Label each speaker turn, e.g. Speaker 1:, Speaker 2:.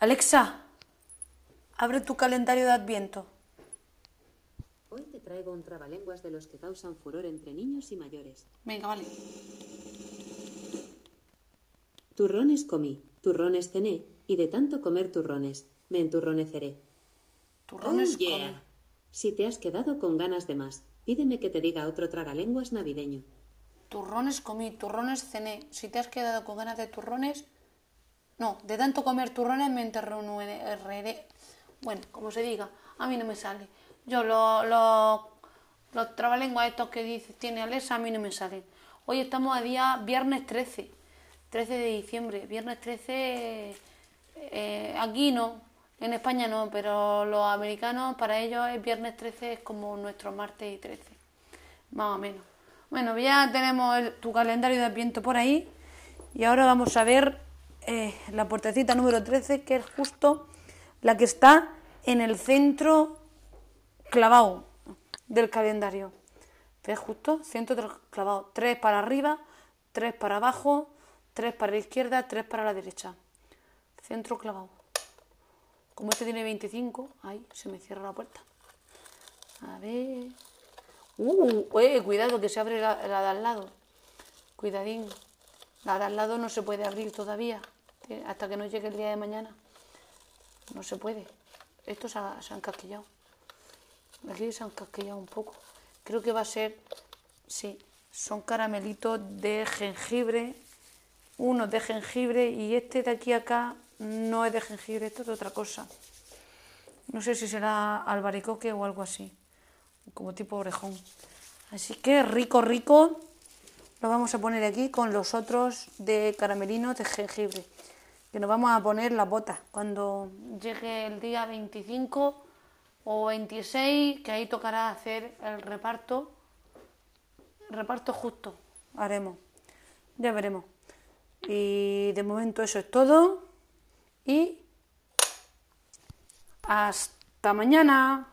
Speaker 1: Alexa, abre tu calendario de Adviento.
Speaker 2: Hoy te traigo un trabalenguas de los que causan furor entre niños y mayores.
Speaker 1: Venga, vale.
Speaker 2: Turrones comí, turrones cené, y de tanto comer turrones, me enturroneceré.
Speaker 1: Turrones
Speaker 2: Oh, yeah.
Speaker 1: con-
Speaker 2: Si te has quedado con ganas de más, pídeme que te diga otro tragalenguas navideño.
Speaker 1: Turrones comí, turrones cené. Si te has quedado con ganas de turrones... No, de tanto comer turrones me enterronearé. Bueno, como se diga, a mí no me sale. Yo lo- lo- los trabalenguas estos que dice, tiene Alexa, a mí no me salen. Hoy estamos a día viernes 13, 13 de diciembre. Viernes 13, eh, aquí no, en España no, pero los americanos, para ellos es viernes 13, es como nuestro martes y 13 más o menos. Bueno, ya tenemos tu calendario de Adviento por ahí y ahora vamos a ver eh, la puertecita número 13, que es justo la que está en el centro clavado del calendario. ¿Ves justo? Centro del clavado. Tres para arriba, tres para abajo, tres para la izquierda, tres para la derecha. Centro clavado. Como este tiene 25, ahí se me cierra la puerta. A ver. Uh, eh, cuidado que se abre la de al lado. Cuidadín. La de al lado no se puede abrir todavía. Tiene- Hasta que no llegue el día de mañana. No se puede. Estos se han casquillado. Aquí se han casquillado un poco. Creo que va a ser. Sí, son caramelitos de jengibre. Uno de jengibre y este de aquí a acá no es de jengibre, esto es de otra cosa. No sé si será albaricoque o algo así, como tipo orejón. Así que rico, rico. Lo vamos a poner aquí con los otros de caramelinos de jengibre. Que nos vamos a poner las botas cuando llegue el día 25 o 26, que ahí tocará hacer el reparto. Reparto justo, haremos. Ya veremos. Y de momento eso es todo. Y hasta mañana.